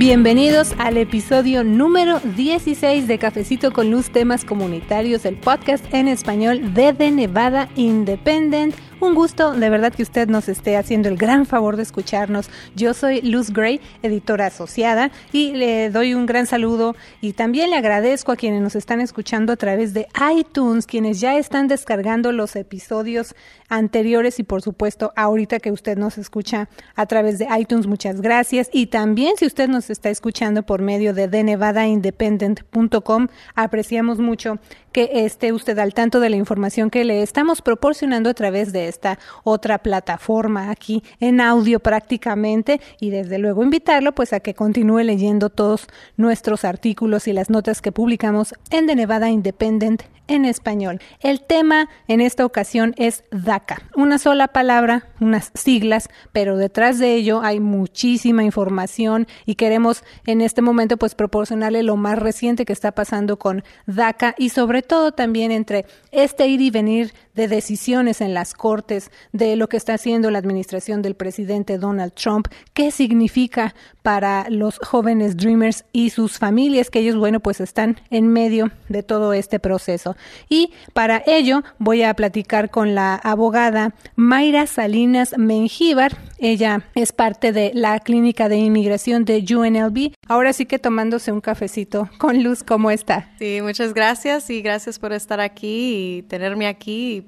Bienvenidos al episodio número 16 de Cafecito con Luz, temas comunitarios, el podcast en español de The Nevada Independent un gusto de verdad que usted nos esté haciendo el gran favor de escucharnos. Yo soy Luz Gray, editora asociada, y le doy un gran saludo y también le agradezco a quienes nos están escuchando a través de iTunes, quienes ya están descargando los episodios anteriores y por supuesto ahorita que usted nos escucha a través de iTunes, muchas gracias. Y también si usted nos está escuchando por medio de denevadaindependent.com, apreciamos mucho que esté usted al tanto de la información que le estamos proporcionando a través de esta otra plataforma aquí en audio prácticamente y desde luego invitarlo pues a que continúe leyendo todos nuestros artículos y las notas que publicamos en The Nevada Independent en español. El tema en esta ocasión es DACA, una sola palabra, unas siglas, pero detrás de ello hay muchísima información y queremos en este momento pues proporcionarle lo más reciente que está pasando con DACA y sobre todo también entre este ir y venir de decisiones en las cortes, de lo que está haciendo la administración del presidente Donald Trump, qué significa para los jóvenes Dreamers y sus familias, que ellos, bueno, pues están en medio de todo este proceso. Y para ello voy a platicar con la abogada Mayra Salinas Mengíbar. Ella es parte de la clínica de inmigración de UNLV. Ahora sí que tomándose un cafecito con Luz, ¿cómo está? Sí, muchas gracias y gracias por estar aquí y tenerme aquí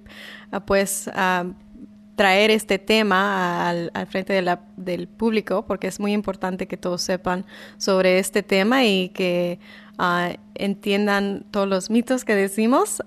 pues traer este tema al, frente del público porque es muy importante que todos sepan sobre este tema y que ah, entiendan todos los mitos que decimos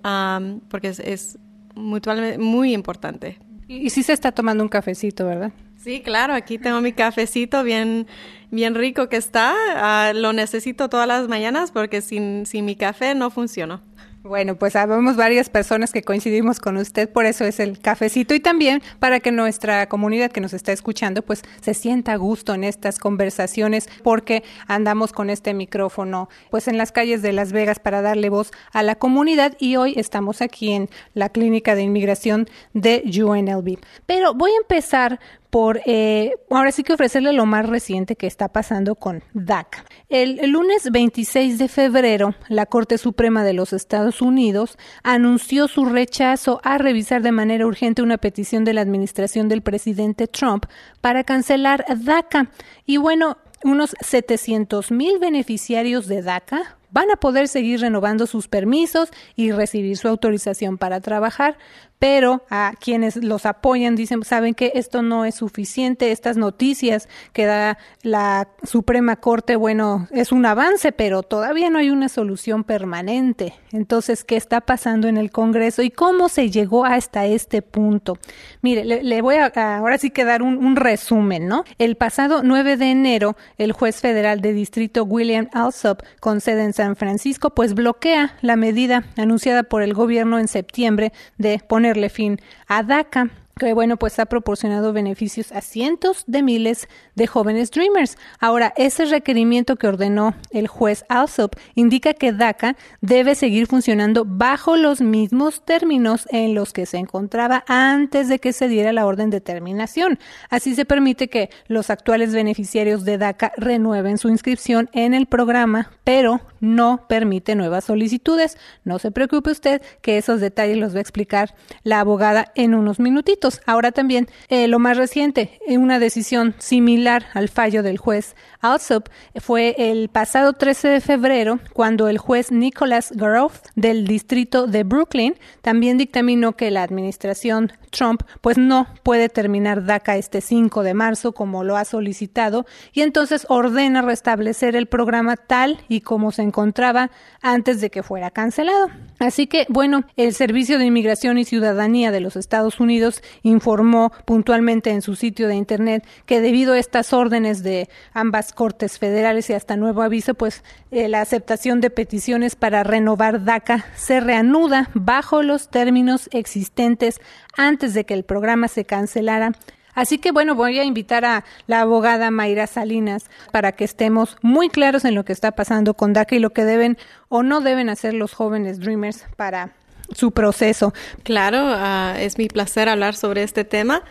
porque es, mutuamente muy importante. Y, si se está tomando un cafecito, ¿verdad? Sí, claro, aquí tengo mi cafecito bien, bien rico que está. Ah, lo necesito todas las mañanas porque sin, sin mi café no funciona. Bueno, pues sabemos varias personas que coincidimos con usted, por eso es el cafecito y también para que nuestra comunidad que nos está escuchando pues se sienta a gusto en estas conversaciones porque andamos con este micrófono pues en las calles de Las Vegas para darle voz a la comunidad y hoy estamos aquí en la clínica de inmigración de UNLV. Pero voy a empezar por eh, ahora sí que ofrecerle lo más reciente que está pasando con DACA. El, el, lunes 26 de febrero, la Corte Suprema de los Estados Unidos anunció su rechazo a revisar de manera urgente una petición de la administración del presidente Trump para cancelar DACA. Y bueno, unos 700 mil beneficiarios de DACA van a poder seguir renovando sus permisos y recibir su autorización para trabajar, pero a quienes los apoyan dicen, saben que esto no es suficiente, estas noticias que da la Suprema Corte, bueno, es un avance, pero todavía no hay una solución permanente. Entonces, ¿qué está pasando en el Congreso y cómo se llegó hasta este punto? Mire, le, voy a, ahora sí que dar un, un, resumen, ¿no? El pasado 9 de enero, el juez federal de distrito William Alsop, con sede en San Francisco, pues bloquea la medida anunciada por el gobierno en septiembre de poner ponerle fin a DACA que bueno, pues ha proporcionado beneficios a cientos de miles de jóvenes Dreamers. Ahora, ese requerimiento que ordenó el juez Alsop indica que DACA debe seguir funcionando bajo los mismos términos en los que se encontraba antes de que se diera la orden de terminación. Así se permite que los actuales beneficiarios de DACA renueven su inscripción en el programa, pero no permite nuevas solicitudes. No se preocupe usted que esos detalles los va a explicar la abogada en unos minutitos. Ahora también eh, lo más reciente, en una decisión similar al fallo del juez Alsop, fue el pasado 13 de febrero cuando el juez Nicholas Groff del distrito de Brooklyn también dictaminó que la administración Trump pues no puede terminar DACA este 5 de marzo como lo ha solicitado y entonces ordena restablecer el programa tal y como se encontraba antes de que fuera cancelado. Así que, bueno, el Servicio de Inmigración y Ciudadanía de los Estados Unidos informó puntualmente en su sitio de Internet que debido a estas órdenes de ambas cortes federales y hasta nuevo aviso, pues eh, la aceptación de peticiones para renovar DACA se reanuda bajo los términos existentes antes de que el programa se cancelara Así que bueno, voy a invitar a la abogada Mayra Salinas para que estemos muy claros en lo que está pasando con DACA y lo que deben o no deben hacer los jóvenes Dreamers para su proceso. Claro, ah, es mi placer hablar sobre este tema.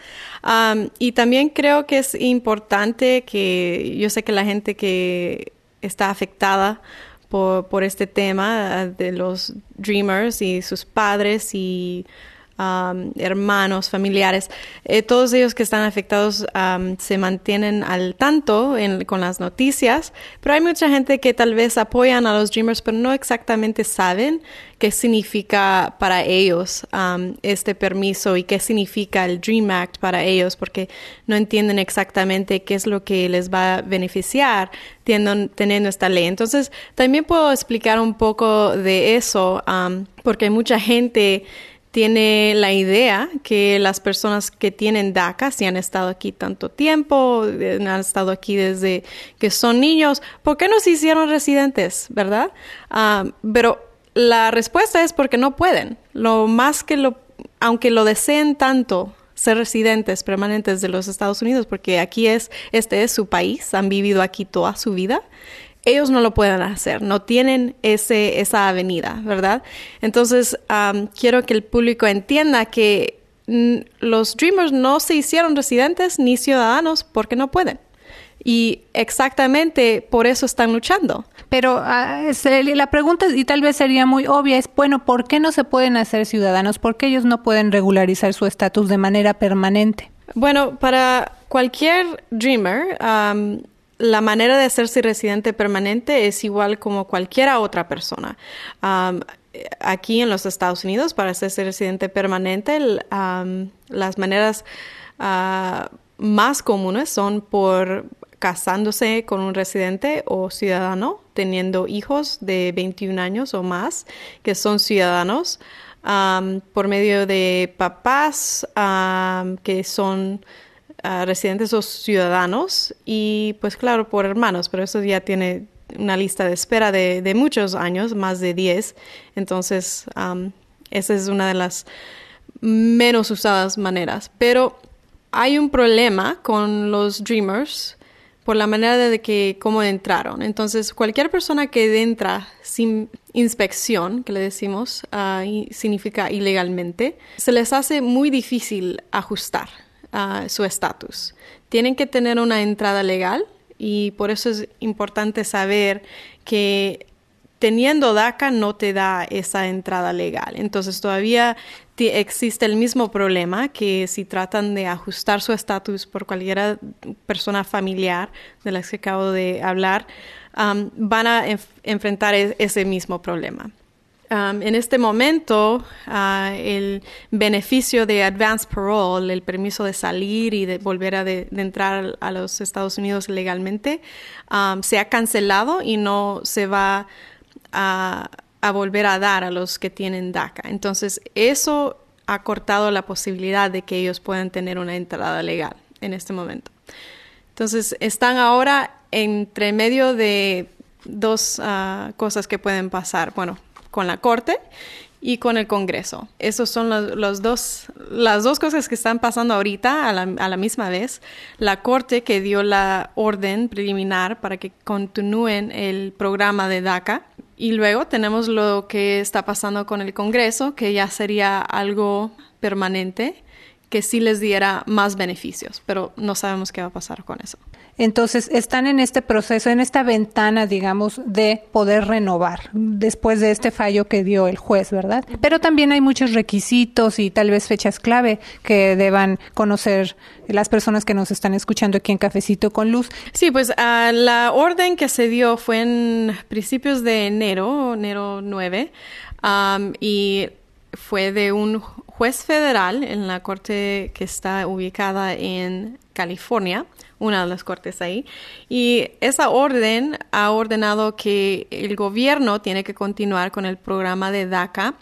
y también creo que es importante que yo sé que la gente que está afectada por, por este tema ah, de los Dreamers y sus padres y hermanos, familiares, eh, todos ellos que están afectados se mantienen al tanto con las noticias, pero hay mucha gente que tal vez apoyan a los Dreamers, pero no exactamente saben qué significa para ellos este permiso y qué significa el Dream Act para ellos, porque no entienden exactamente qué es lo que les va a beneficiar teniendo, teniendo esta ley. Entonces, también puedo explicar un poco de eso, porque hay mucha gente tiene la idea que las personas que tienen DACA, si han estado aquí tanto tiempo, eh, han estado aquí desde que son niños, ¿por qué no se hicieron residentes, verdad? Ah, pero la respuesta es porque no pueden. Lo más que lo, aunque lo deseen tanto, ser residentes permanentes de los Estados Unidos, porque aquí es, este es su país, han vivido aquí toda su vida ellos no lo pueden hacer, no tienen ese, esa avenida, ¿verdad? Entonces, quiero que el público entienda que los Dreamers no se hicieron residentes ni ciudadanos porque no pueden. Y exactamente por eso están luchando. Pero ah, la pregunta, y tal vez sería muy obvia, es, bueno, ¿por qué no se pueden hacer ciudadanos? ¿Por qué ellos no pueden regularizar su estatus de manera permanente? Bueno, para cualquier Dreamer, la manera de hacerse residente permanente es igual como cualquier otra persona. aquí en los Estados Unidos, para hacerse residente permanente, las maneras ah, más comunes son por casándose con un residente o ciudadano, teniendo hijos de 21 años o más que son ciudadanos, por medio de papás que son residentes o ciudadanos y pues claro por hermanos, pero eso ya tiene una lista de espera de, muchos años, más de 10. Entonces, esa es una de las menos usadas maneras. Pero hay un problema con los Dreamers por la manera de que cómo entraron. Entonces, cualquier persona que entra sin inspección, que le decimos, ah, significa ilegalmente, se les hace muy difícil ajustar su estatus. Tienen que tener una entrada legal y por eso es importante saber que teniendo DACA no te da esa entrada legal. Entonces todavía existe el mismo problema que si tratan de ajustar su estatus por cualquier persona familiar de la que acabo de hablar, van a enfrentar e-, ese mismo problema en este momento, ah, el beneficio de advance parole, el permiso de salir y de volver a de, entrar a los Estados Unidos legalmente, se ha cancelado y no se va a, a, volver a dar a los que tienen DACA. Entonces, eso ha cortado la posibilidad de que ellos puedan tener una entrada legal en este momento. Entonces, están ahora entre medio de dos ah, cosas que pueden pasar. Bueno, con la Corte y con el Congreso. Esas son los, dos, las dos cosas que están pasando ahorita a la, a la, misma vez. La Corte que dio la orden preliminar para que continúen el programa de DACA. Y luego tenemos lo que está pasando con el Congreso, que ya sería algo permanente, que sí les diera más beneficios, pero no sabemos qué va a pasar con eso. Entonces, están en este proceso, en esta ventana, digamos, de poder renovar después de este fallo que dio el juez, ¿verdad? Pero también hay muchos requisitos y tal vez fechas clave que deban conocer las personas que nos están escuchando aquí en Cafecito con Luz. Sí, pues la orden que se dio fue en principios de enero, enero 9, y fue de un juez federal en la corte que está ubicada en California una de las cortes ahí. Y esa orden ha ordenado que el gobierno tiene que continuar con el programa de DACA,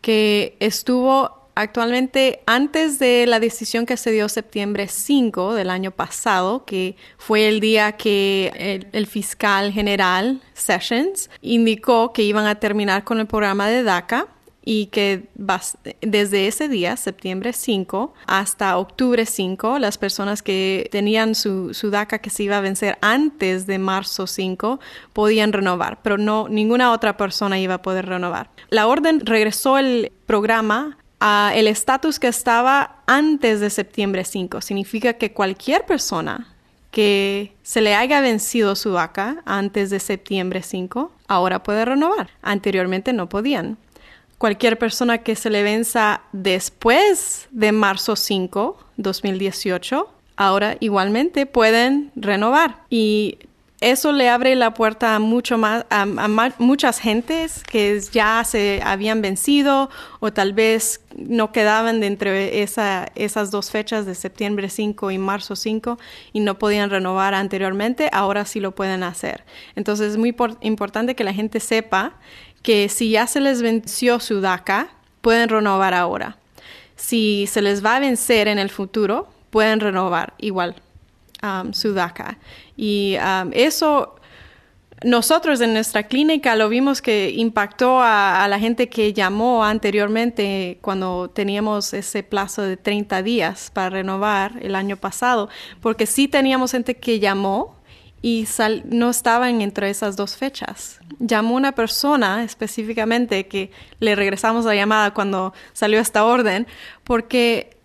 que estuvo actualmente antes de la decisión que se dio septiembre 5 del año pasado, que fue el día que el, fiscal general Sessions indicó que iban a terminar con el programa de DACA y que desde ese día, septiembre 5, hasta octubre 5, las personas que tenían su, su, DACA que se iba a vencer antes de marzo 5 podían renovar, pero no ninguna otra persona iba a poder renovar. La orden regresó el programa a el estatus que estaba antes de septiembre 5. Significa que cualquier persona que se le haya vencido su DACA antes de septiembre 5, ahora puede renovar. Anteriormente no podían cualquier persona que se le venza después de marzo 5, 2018, ahora igualmente pueden renovar. Y eso le abre la puerta a mucho más a, muchas gentes que ya se habían vencido o tal vez no quedaban de esa, esas dos fechas de septiembre 5 y marzo 5 y no podían renovar anteriormente, ahora sí lo pueden hacer. Entonces es muy importante que la gente sepa que si ya se les venció su DACA, pueden renovar ahora. Si se les va a vencer en el futuro, pueden renovar igual um, su DACA. Y um, eso nosotros en nuestra clínica lo vimos que impactó a, la gente que llamó anteriormente cuando teníamos ese plazo de 30 días para renovar el año pasado, porque sí teníamos gente que llamó y no estaban entre esas dos fechas. Llamó una persona específicamente que le regresamos la llamada cuando salió esta orden, porque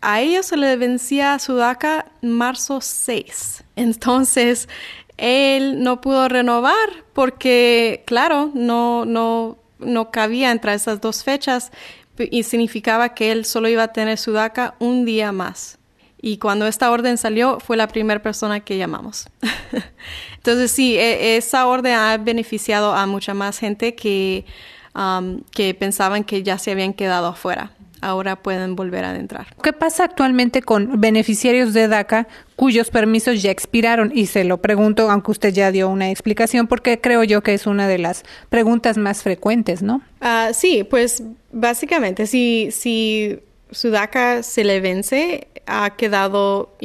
a ellos se le vencía su DACA marzo 6. Entonces, él no pudo renovar porque, claro, no, no, no cabía entre esas dos fechas y significaba que él solo iba a tener su DACA un día más. Y cuando esta orden salió, fue la primera persona que llamamos. Entonces, sí, e, esa orden ha beneficiado a mucha más gente que, um, que pensaban que ya se habían quedado afuera. Ahora pueden volver a entrar. ¿Qué pasa actualmente con beneficiarios de DACA cuyos permisos ya expiraron? Y se lo pregunto, aunque usted ya dio una explicación, porque creo yo que es una de las preguntas más frecuentes, ¿no? Uh, sí, pues básicamente, si, si su DACA se le vence, ha quedado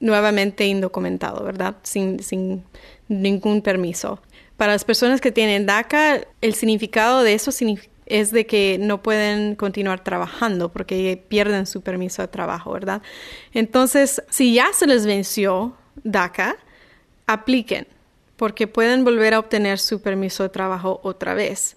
nuevamente indocumentado, ¿verdad? Sin, sin ningún permiso. Para las personas que tienen DACA, el significado de eso es de que no pueden continuar trabajando porque pierden su permiso de trabajo, ¿verdad? Entonces, si ya se les venció DACA, apliquen porque pueden volver a obtener su permiso de trabajo otra vez.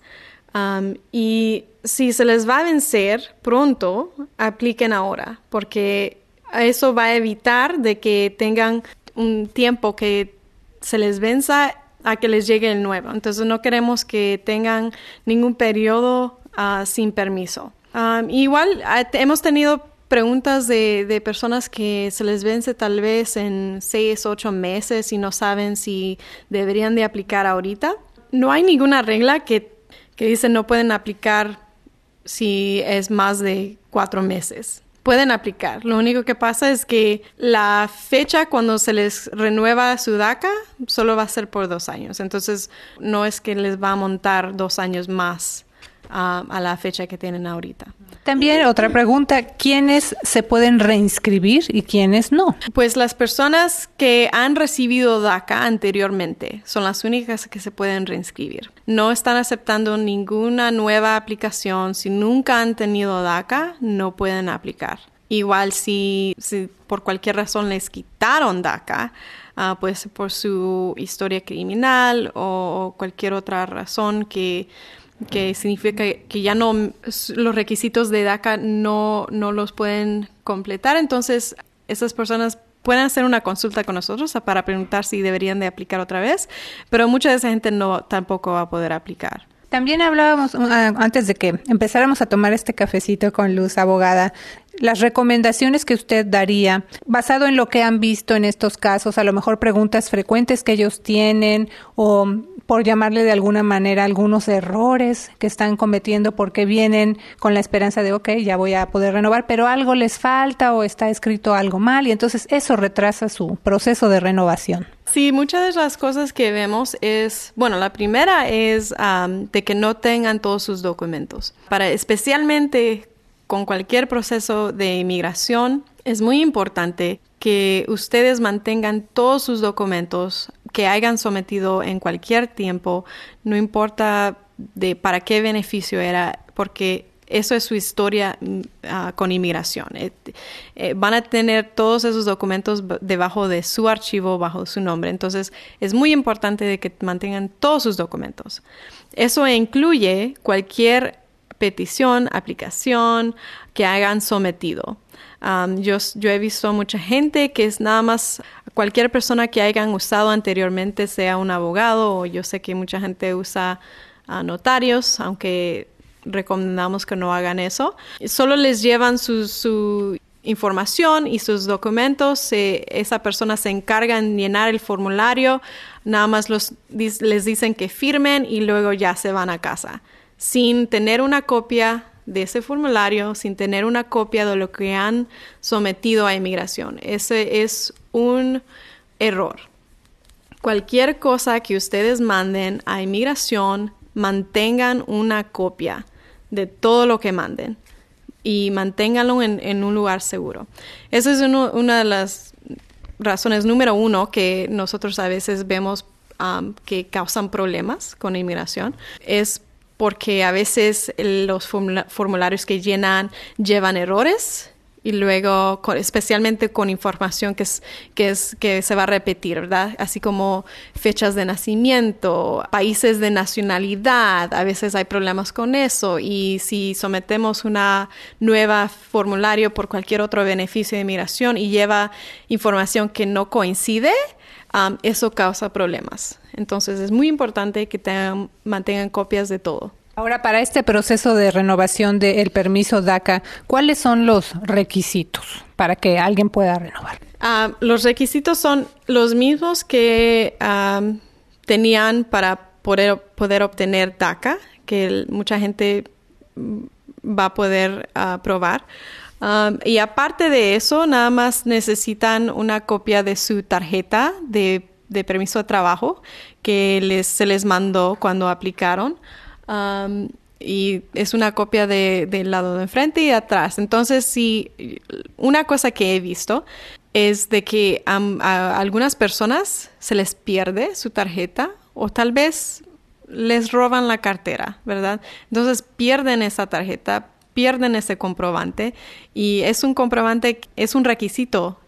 Y si se les va a vencer pronto, apliquen ahora, porque eso va a evitar de que tengan un tiempo que se les venza a que les llegue el nuevo. Entonces no queremos que tengan ningún periodo uh, sin permiso. Um, igual hemos tenido preguntas de, de, personas que se les vence tal vez en seis, ocho meses y no saben si deberían de aplicar ahorita. No hay ninguna regla que que dicen no pueden aplicar si es más de cuatro meses. Pueden aplicar. Lo único que pasa es que la fecha cuando se les renueva su DACA solo va a ser por dos años. Entonces, no es que les va a montar dos años más a, la fecha que tienen ahorita. También otra pregunta, ¿quiénes se pueden reinscribir y quiénes no? Pues las personas que han recibido DACA anteriormente son las únicas que se pueden reinscribir. No están aceptando ninguna nueva aplicación. Si nunca han tenido DACA, no pueden aplicar. Igual si, por cualquier razón les quitaron DACA, uh, pues por su historia criminal o cualquier otra razón que que significa que ya no los requisitos de DACA no, no los pueden completar. Entonces, esas personas pueden hacer una consulta con nosotros para preguntar si deberían de aplicar otra vez, pero mucha de esa gente no tampoco va a poder aplicar. También hablábamos, uh, antes de que empezáramos a tomar este cafecito con Luz, abogada, las recomendaciones que usted daría, basado en lo que han visto en estos casos, a lo mejor preguntas frecuentes que ellos tienen o por llamarle de alguna manera algunos errores que están cometiendo porque vienen con la esperanza de, ok, ya voy a poder renovar, pero algo les falta o está escrito algo mal y entonces eso retrasa su proceso de renovación. Sí, muchas de las cosas que vemos es, bueno, la primera es de que no tengan todos sus documentos. Para especialmente con cualquier proceso de inmigración, es muy importante que ustedes mantengan todos sus documentos que hayan sometido en cualquier tiempo, no importa de para qué beneficio era, porque eso es su historia mm, ah, con inmigración. Eh, eh, van a tener todos esos documentos debajo de su archivo, bajo su nombre. Entonces, es muy importante de que mantengan todos sus documentos. Eso incluye cualquier petición, aplicación que hayan sometido. yo, he visto mucha gente que es nada más cualquier persona que hayan usado anteriormente, sea un abogado o yo sé que mucha gente usa notarios, aunque recomendamos que no hagan eso. Solo les llevan su, información y sus documentos. esa persona se encarga en llenar el formulario. Nada más les dicen que firmen y luego ya se van a casa. Sin tener una copia de ese formulario, sin tener una copia de lo que han sometido a inmigración. Ese es un error. Cualquier cosa que ustedes manden a inmigración, mantengan una copia de todo lo que manden y manténganlo en, un lugar seguro. Esa es una de las razones número uno que nosotros a veces vemos que causan problemas con inmigración. Es porque a veces los formularios que llenan llevan errores y luego especialmente con información que es, que es que se va a repetir, ¿verdad? Así como fechas de nacimiento, países de nacionalidad, a veces hay problemas con eso y si sometemos una nueva formulario por cualquier otro beneficio de inmigración y lleva información que no coincide, um, eso causa problemas. Entonces es muy importante que tengan, mantengan copias de todo. Ahora, para este proceso de renovación del permiso DACA, ¿cuáles son los requisitos para que alguien pueda renovar? Ah, los requisitos son los mismos que tenían para poder, poder obtener DACA, que mucha gente va a poder uh, probar. y aparte de eso, nada más necesitan una copia de su tarjeta de, permiso de trabajo que les, se les mandó cuando aplicaron y es una copia de, del lado de enfrente y atrás. Entonces, sí, una cosa que he visto es de que a algunas personas se les pierde su tarjeta o tal vez les roban la cartera, ¿verdad? Entonces pierden esa tarjeta, pierden ese comprobante y es un comprobante, es un requisito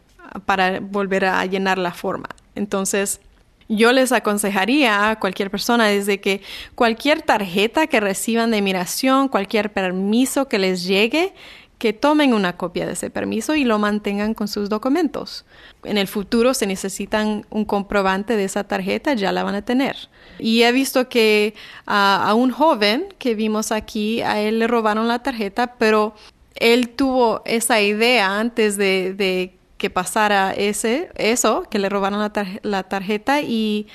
para volver a llenar la forma. Entonces, yo les aconsejaría a cualquier persona desde que cualquier tarjeta que reciban de inmigración, cualquier permiso que les llegue, que tomen una copia de ese permiso y lo mantengan con sus documentos. En el futuro, si necesitan un comprobante de esa tarjeta, ya la van a tener. Y he visto que a un joven que vimos aquí, a él le robaron la tarjeta, pero él tuvo esa idea antes de, de que pasara ese, eso, que le robaron la, tarjeta y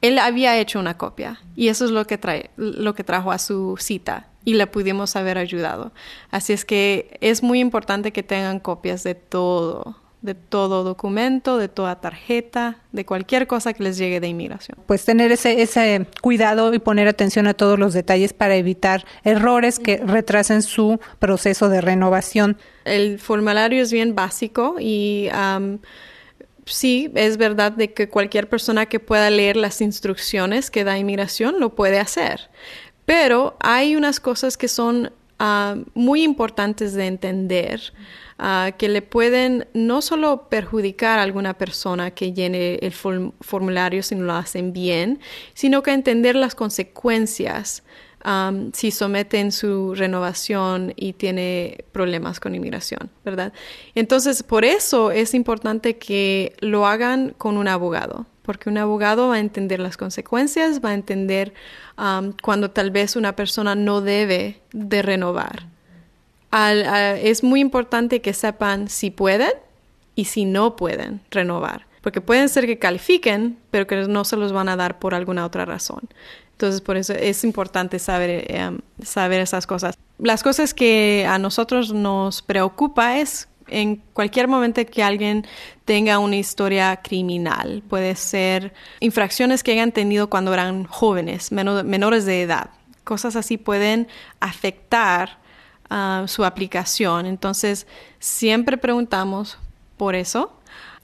él había hecho una copia y eso es lo que, trae, lo que trajo a su cita y le pudimos haber ayudado. Así es que es muy importante que tengan copias de todo, de todo documento, de toda tarjeta, de cualquier cosa que les llegue de inmigración. Pues tener ese, ese cuidado y poner atención a todos los detalles para evitar errores que retrasen su proceso de renovación. El formulario es bien básico y sí, es verdad de que cualquier persona que pueda leer las instrucciones que da inmigración lo puede hacer. Pero hay unas cosas que son muy importantes de entender. Ah, que le pueden no solo perjudicar a alguna persona que llene el formulario si no lo hacen bien, sino que entender las consecuencias si someten su renovación y tiene problemas con inmigración, ¿verdad? Entonces, por eso es importante que lo hagan con un abogado, porque un abogado va a entender las consecuencias, va a entender cuando tal vez una persona no debe de renovar es muy importante que sepan si pueden y si no pueden renovar, porque pueden ser que califiquen, pero que no se los van a dar por alguna otra razón. Entonces, por eso es importante saber, em, saber esas cosas. Las cosas que a nosotros nos preocupa es en cualquier momento que alguien tenga una historia criminal. Puede ser infracciones que hayan tenido cuando eran jóvenes, menores de edad. Cosas así pueden afectar su aplicación. Entonces, siempre preguntamos por eso.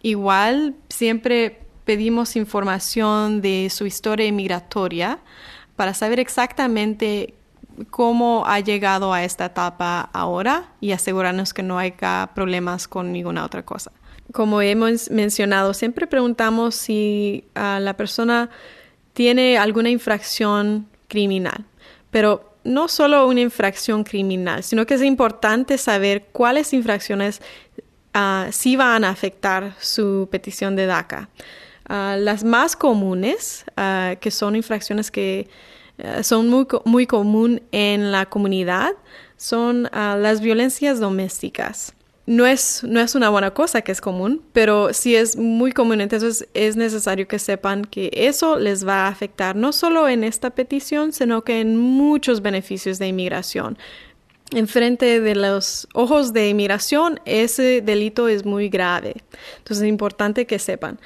Igual, siempre pedimos información de su historia migratoria para saber exactamente cómo ha llegado a esta etapa ahora y asegurarnos que no haya problemas con ninguna otra cosa. Como hemos mencionado, siempre preguntamos si la persona tiene alguna infracción criminal, pero no solo una infracción criminal, sino que es importante saber cuáles infracciones uh, sí van a afectar su petición de DACA. Ah, las más comunes, ah, que son infracciones que son muy, muy común en la comunidad, son las violencias domésticas no es, no es una buena cosa que es común, pero sí es muy común. Entonces es necesario que sepan que eso les va a afectar no solo en esta petición, sino que en muchos beneficios de inmigración. En frente de los ojos de inmigración, ese delito es muy grave. Entonces es importante que sepan.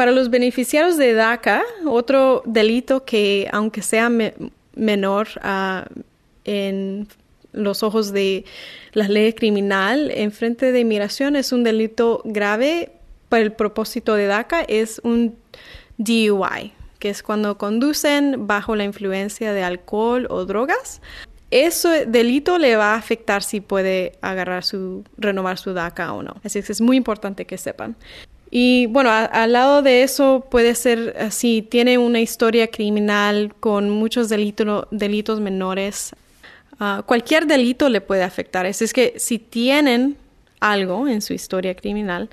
Para los beneficiarios de DACA, otro delito que, aunque sea menor uh, en los ojos de la ley criminal en frente de inmigración es un delito grave para el propósito de DACA, es un DUI, que es cuando conducen bajo la influencia de alcohol o drogas. Ese delito le va a afectar si puede agarrar su, renovar su DACA o no. Así que es muy importante que sepan. Y bueno, al lado de eso puede ser eh, si tiene una historia criminal con muchos delitos menores, Ah, cualquier delito le puede afectar. Es, que si tienen algo en su historia criminal,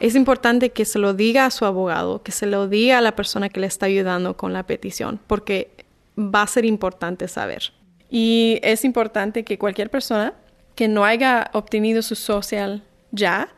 es importante que se lo diga a su abogado, que se lo diga a la persona que le está ayudando con la petición, porque va a ser importante saber. Y es importante que cualquier persona que no haya obtenido su social ya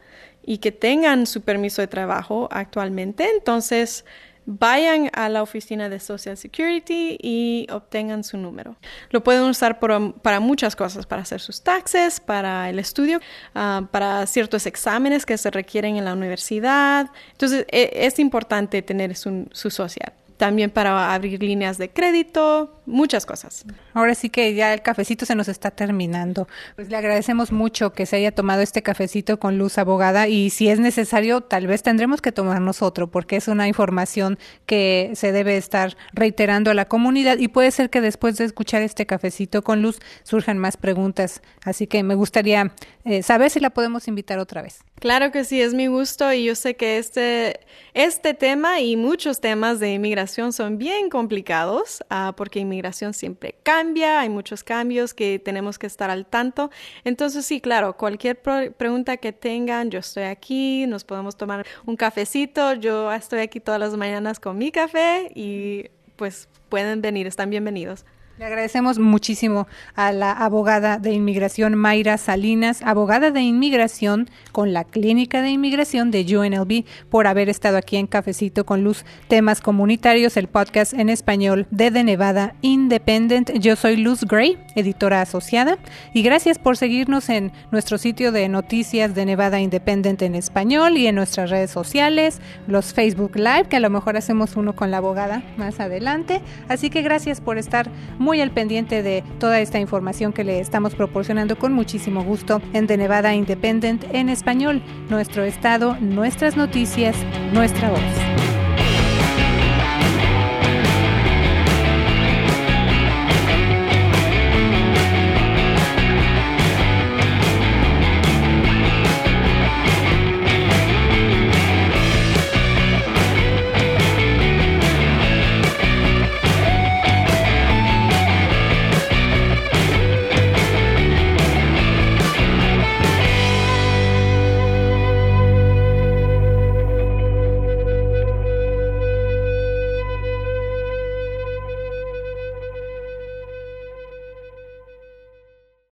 y que tengan su permiso de trabajo actualmente, entonces vayan a la oficina de Social Security y obtengan su número. Lo pueden usar para muchas cosas, para hacer sus taxes, para el estudio, ah, para ciertos exámenes que se requieren en la universidad. Entonces, e, es importante tener su social también para abrir líneas de crédito, muchas cosas. Ahora sí que ya el cafecito se nos está terminando. Pues le agradecemos mucho que se haya tomado este cafecito con Luz Abogada y si es necesario, tal vez tendremos que tomarnos otro porque es una información que se debe estar reiterando a la comunidad y puede ser que después de escuchar este cafecito con Luz surjan más preguntas. Así que me gustaría eh, saber si la podemos invitar otra vez. Claro que sí, es mi gusto y yo sé que este, este tema y muchos temas de inmigración son bien complicados uh, porque inmigración siempre cambia, hay muchos cambios que tenemos que estar al tanto. Entonces sí, claro, cualquier pregunta que tengan, yo estoy aquí, nos podemos tomar un cafecito, yo estoy aquí todas las mañanas con mi café y pues pueden venir, están bienvenidos. Le agradecemos muchísimo a la abogada de inmigración Mayra Salinas, abogada de inmigración con la Clínica de Inmigración de UNLV, por haber estado aquí en Cafecito con Luz, temas comunitarios, el podcast en español de The Nevada Independent. Yo soy Luz Gray, editora asociada, y gracias por seguirnos en nuestro sitio de noticias de Nevada Independent en español y en nuestras redes sociales, los Facebook Live, que a lo mejor hacemos uno con la abogada más adelante. Así que gracias por estar muy al pendiente de toda esta información que le estamos proporcionando con muchísimo gusto en The Nevada Independent en español, nuestro estado, nuestras noticias, nuestra voz.